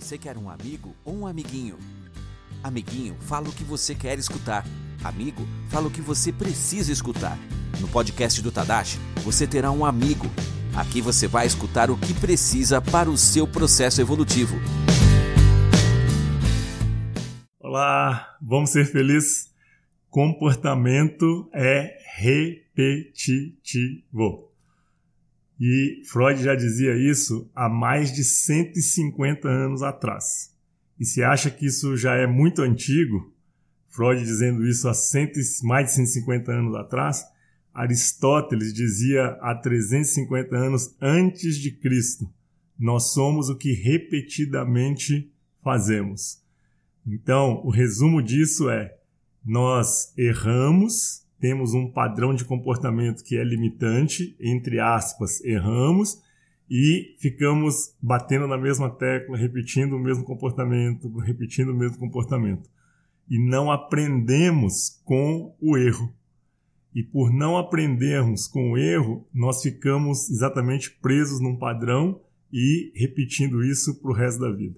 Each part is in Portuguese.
Você quer um amigo ou um amiguinho? Amiguinho, fala o que você quer escutar. Amigo, fala o que você precisa escutar. No podcast do Tadashi, você terá um amigo. Aqui você vai escutar o que precisa para o seu processo evolutivo. Olá, vamos ser felizes? Comportamento é repetitivo. E Freud já dizia isso há mais de 150 anos atrás. E se acha que isso já é muito antigo, Freud dizendo isso há mais de 150 anos atrás, Aristóteles dizia há 350 anos antes de Cristo: nós somos o que repetidamente fazemos. Então, o resumo disso é: nós erramos temos um padrão de comportamento que é limitante, entre aspas, erramos e ficamos batendo na mesma tecla, repetindo o mesmo comportamento, repetindo o mesmo comportamento. E não aprendemos com o erro. E por não aprendermos com o erro, nós ficamos exatamente presos num padrão e repetindo isso para o resto da vida.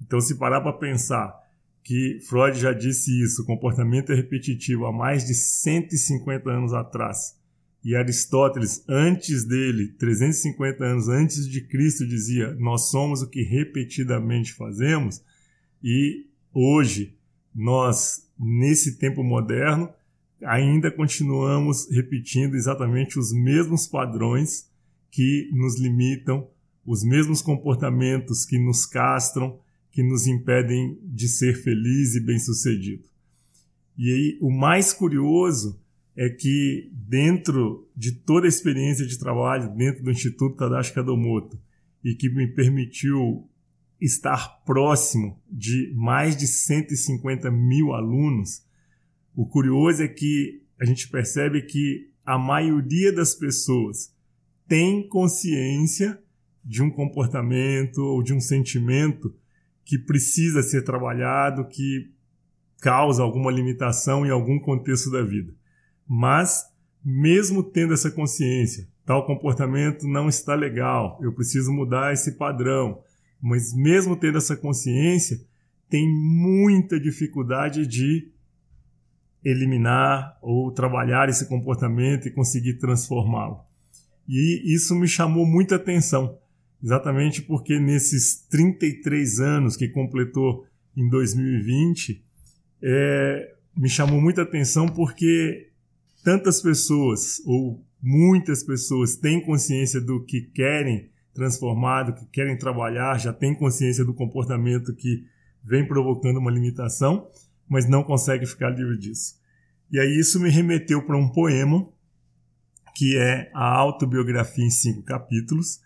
Então, se parar para pensar que Freud já disse isso, o comportamento é repetitivo há mais de 150 anos atrás. E Aristóteles, antes dele, 350 anos antes de Cristo, dizia: Nós somos o que repetidamente fazemos. E hoje, nós, nesse tempo moderno, ainda continuamos repetindo exatamente os mesmos padrões que nos limitam, os mesmos comportamentos que nos castram, que nos impedem de ser feliz e bem-sucedido. E aí, o mais curioso é que dentro de toda a experiência de trabalho dentro do Instituto Tadashi Kadomoto e que me permitiu estar próximo de mais de 150 mil alunos, o curioso é que a gente percebe que a maioria das pessoas tem consciência de um comportamento ou de um sentimento que precisa ser trabalhado, que causa alguma limitação em algum contexto da vida. Mas, mesmo tendo essa consciência, tal comportamento não está legal, eu preciso mudar esse padrão. Mas, mesmo tendo essa consciência, tem muita dificuldade de eliminar ou trabalhar esse comportamento e conseguir transformá-lo. E isso me chamou muita atenção, exatamente porque nesses 33 anos que completou em 2020, é, me chamou muita atenção porque tantas pessoas, ou muitas pessoas, têm consciência do que querem transformar, do que querem trabalhar, já têm consciência do comportamento que vem provocando uma limitação, mas não consegue ficar livre disso. E aí isso me remeteu para um poema que é a autobiografia em cinco capítulos,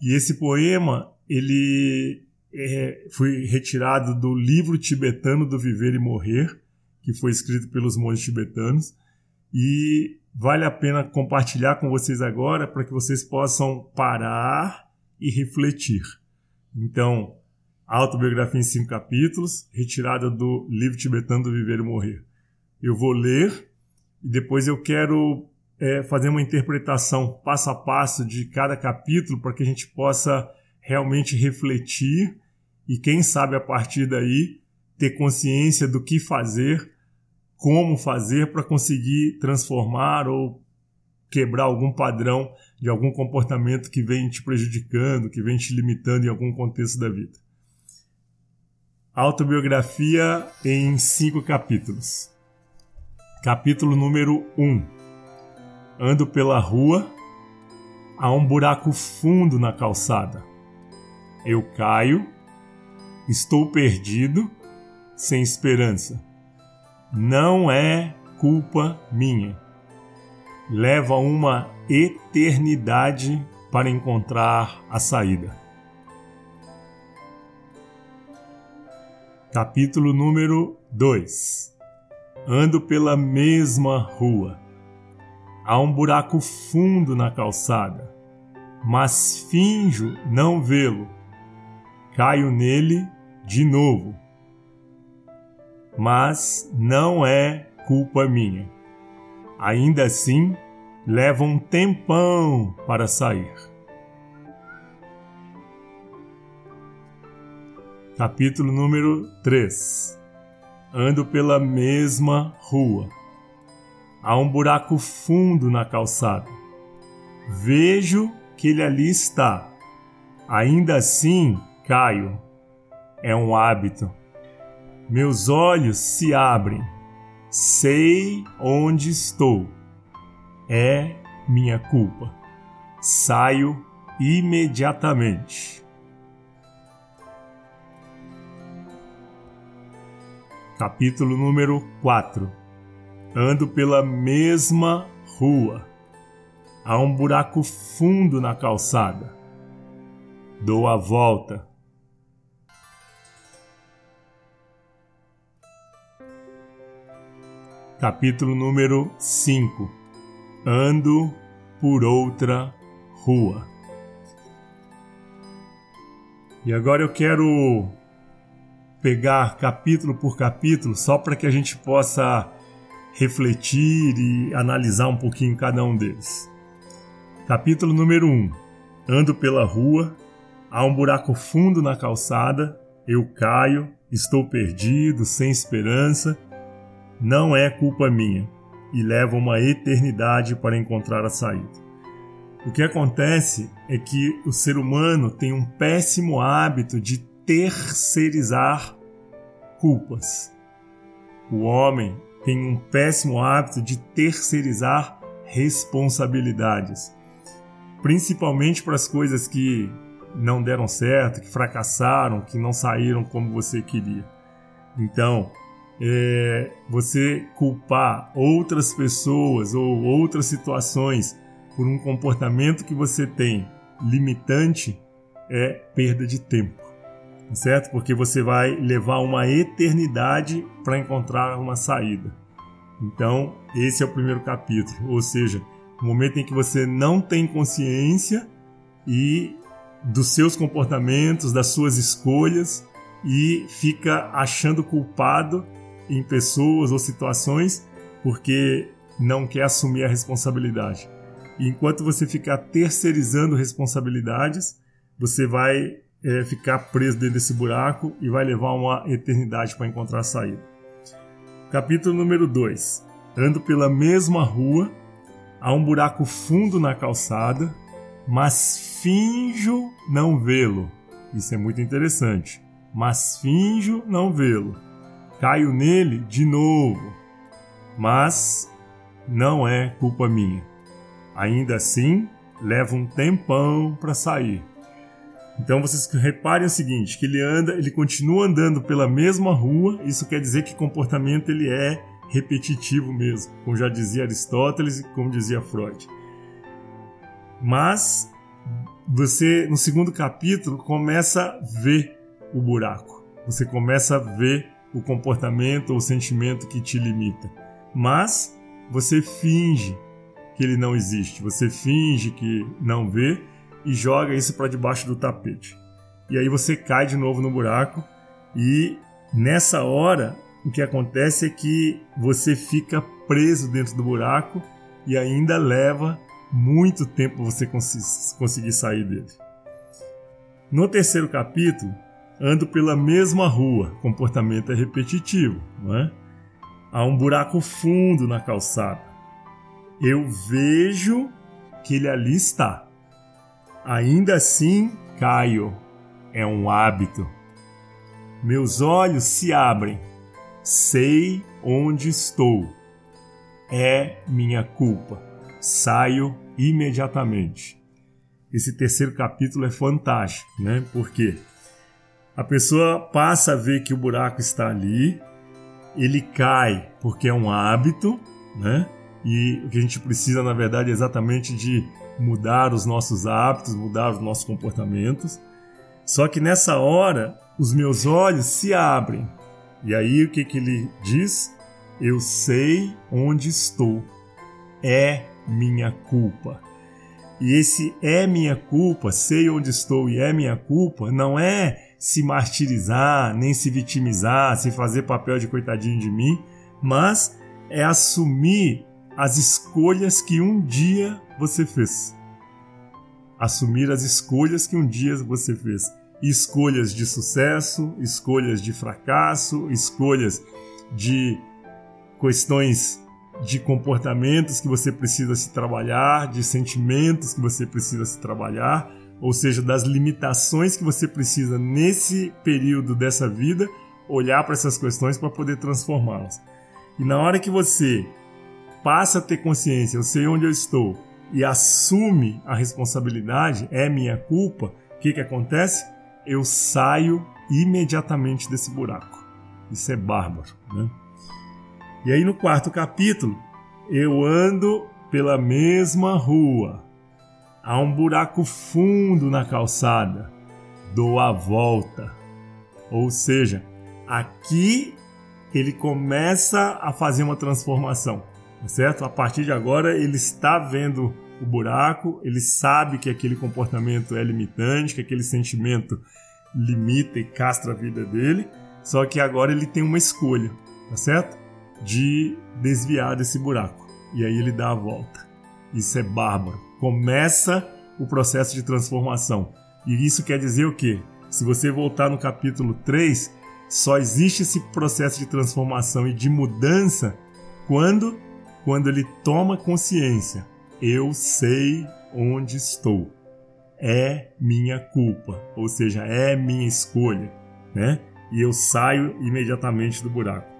e esse poema, ele é, foi retirado do livro tibetano do Viver e Morrer, que foi escrito pelos monges tibetanos, e vale a pena compartilhar com vocês agora para que vocês possam parar e refletir. Então, autobiografia em cinco capítulos, retirada do livro tibetano do Viver e Morrer. Eu vou ler e depois eu quero é, fazer uma interpretação passo a passo de cada capítulo para que a gente possa realmente refletir e, quem sabe, a partir daí, ter consciência do que fazer, como fazer para conseguir transformar ou quebrar algum padrão de algum comportamento que vem te prejudicando, que vem te limitando em algum contexto da vida. Autobiografia em cinco capítulos. Capítulo número 1. Um Ando pela rua, há um buraco fundo na calçada. Eu caio, estou perdido, sem esperança. Não é culpa minha. Leva uma eternidade para encontrar a saída. Capítulo número 2 Ando pela mesma rua Há um buraco fundo na calçada, mas finjo não vê-lo. Caio nele de novo. Mas não é culpa minha. Ainda assim, leva um tempão para sair. Capítulo número 3 Ando pela mesma rua. Há um buraco fundo na calçada. Vejo que ele ali está. Ainda assim, caio. É um hábito. Meus olhos se abrem. Sei onde estou. É minha culpa. Saio imediatamente. Capítulo número 4 Ando pela mesma rua. Há um buraco fundo na calçada. Dou a volta. Capítulo número 5 Ando por outra rua. E agora eu quero pegar capítulo por capítulo, só para que a gente possa refletir e analisar um pouquinho cada um deles. Capítulo número 1: um, Ando pela rua, há um buraco fundo na calçada, eu caio, estou perdido, sem esperança. Não é culpa minha e leva uma eternidade para encontrar a saída. O que acontece é que o ser humano tem um péssimo hábito de terceirizar culpas. O homem tem um péssimo hábito de terceirizar responsabilidades, principalmente para as coisas que não deram certo, que fracassaram, que não saíram como você queria. Então, é, você culpar outras pessoas ou outras situações por um comportamento que você tem limitante é perda de tempo certo? Porque você vai levar uma eternidade para encontrar uma saída. Então, esse é o primeiro capítulo, ou seja, o momento em que você não tem consciência e dos seus comportamentos, das suas escolhas e fica achando culpado em pessoas ou situações porque não quer assumir a responsabilidade. E enquanto você ficar terceirizando responsabilidades, você vai é, ficar preso dentro desse buraco e vai levar uma eternidade para encontrar a saída. Capítulo número 2. Ando pela mesma rua, há um buraco fundo na calçada, mas finjo não vê-lo. Isso é muito interessante. Mas finjo não vê-lo. Caio nele de novo. Mas não é culpa minha. Ainda assim, leva um tempão para sair. Então vocês reparem o seguinte, que ele anda, ele continua andando pela mesma rua, isso quer dizer que comportamento ele é repetitivo mesmo, como já dizia Aristóteles e como dizia Freud. Mas você no segundo capítulo começa a ver o buraco. Você começa a ver o comportamento ou o sentimento que te limita. Mas você finge que ele não existe, você finge que não vê e joga isso para debaixo do tapete. E aí você cai de novo no buraco e nessa hora o que acontece é que você fica preso dentro do buraco e ainda leva muito tempo você conseguir sair dele. No terceiro capítulo, ando pela mesma rua, comportamento é repetitivo, não é? Há um buraco fundo na calçada. Eu vejo que ele ali está. Ainda assim, caio. É um hábito. Meus olhos se abrem. Sei onde estou. É minha culpa. Saio imediatamente. Esse terceiro capítulo é fantástico, né? Porque a pessoa passa a ver que o buraco está ali, ele cai porque é um hábito, né? E o que a gente precisa, na verdade, é exatamente de mudar os nossos hábitos, mudar os nossos comportamentos. Só que nessa hora, os meus olhos se abrem. E aí o que, que ele diz? Eu sei onde estou. É minha culpa. E esse é minha culpa, sei onde estou e é minha culpa, não é se martirizar, nem se vitimizar, se fazer papel de coitadinho de mim, mas é assumir as escolhas que um dia você fez. Assumir as escolhas que um dia você fez. escolhas de sucesso, escolhas de fracasso, escolhas de questões de comportamentos que você precisa se trabalhar, de sentimentos que você precisa se trabalhar, ou seja, das limitações que você precisa nesse período dessa vida, olhar para essas questões para poder transformá-las. E na hora que você passa a ter consciência, eu sei onde eu estou, e assume a responsabilidade, é minha culpa, o que, que acontece? Eu saio imediatamente desse buraco. Isso é bárbaro, né? E aí no quarto capítulo, eu ando pela mesma rua. Há um buraco fundo na calçada. Dou a volta. Ou seja, aqui ele começa a fazer uma transformação, certo? A partir de agora ele está vendo o buraco, ele sabe que aquele comportamento é limitante, que aquele sentimento limita e castra a vida dele, só que agora ele tem uma escolha, tá certo? De desviar desse buraco. E aí ele dá a volta. Isso é bárbaro. Começa o processo de transformação. E isso quer dizer o quê? Se você voltar no capítulo 3, só existe esse processo de transformação e de mudança quando quando ele toma consciência. Eu sei onde estou. É minha culpa, ou seja, é minha escolha, né? E eu saio imediatamente do buraco.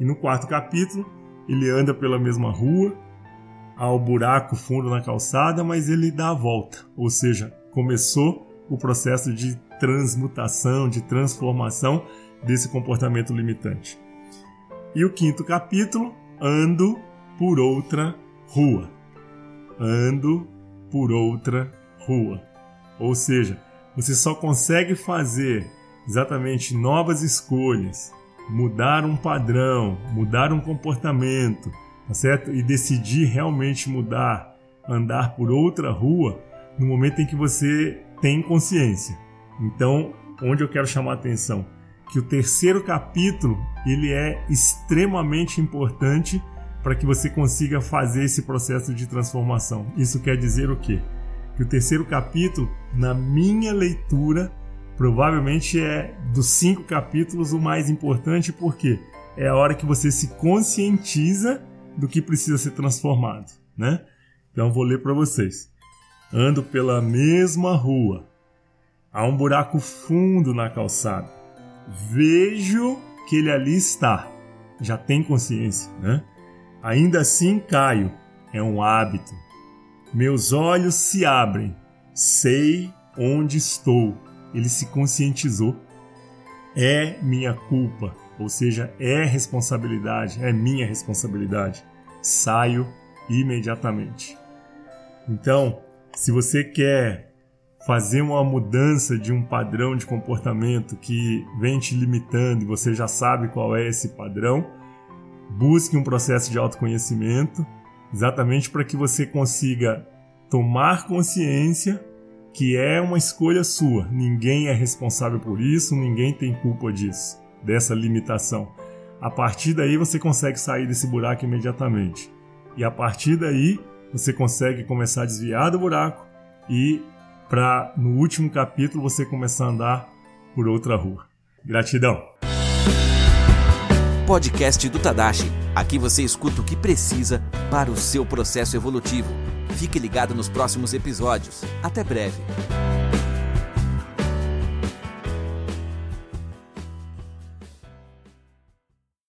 E no quarto capítulo, ele anda pela mesma rua, ao buraco fundo na calçada, mas ele dá a volta, ou seja, começou o processo de transmutação, de transformação desse comportamento limitante. E o quinto capítulo, ando por outra rua. Ando por outra rua. Ou seja, você só consegue fazer exatamente novas escolhas, mudar um padrão, mudar um comportamento, tá certo? E decidir realmente mudar, andar por outra rua no momento em que você tem consciência. Então, onde eu quero chamar a atenção? Que o terceiro capítulo ele é extremamente importante para que você consiga fazer esse processo de transformação. Isso quer dizer o quê? Que o terceiro capítulo, na minha leitura, provavelmente é dos cinco capítulos o mais importante, porque é a hora que você se conscientiza do que precisa ser transformado, né? Então vou ler para vocês. Ando pela mesma rua. Há um buraco fundo na calçada. Vejo que ele ali está. Já tem consciência, né? Ainda assim caio. É um hábito. Meus olhos se abrem. Sei onde estou. Ele se conscientizou. É minha culpa, ou seja, é responsabilidade, é minha responsabilidade. Saio imediatamente. Então, se você quer fazer uma mudança de um padrão de comportamento que vem te limitando e você já sabe qual é esse padrão, busque um processo de autoconhecimento, exatamente para que você consiga tomar consciência que é uma escolha sua. Ninguém é responsável por isso, ninguém tem culpa disso, dessa limitação. A partir daí você consegue sair desse buraco imediatamente. E a partir daí você consegue começar a desviar do buraco e para no último capítulo você começar a andar por outra rua. Gratidão. Podcast do Tadashi. Aqui você escuta o que precisa para o seu processo evolutivo. Fique ligado nos próximos episódios. Até breve.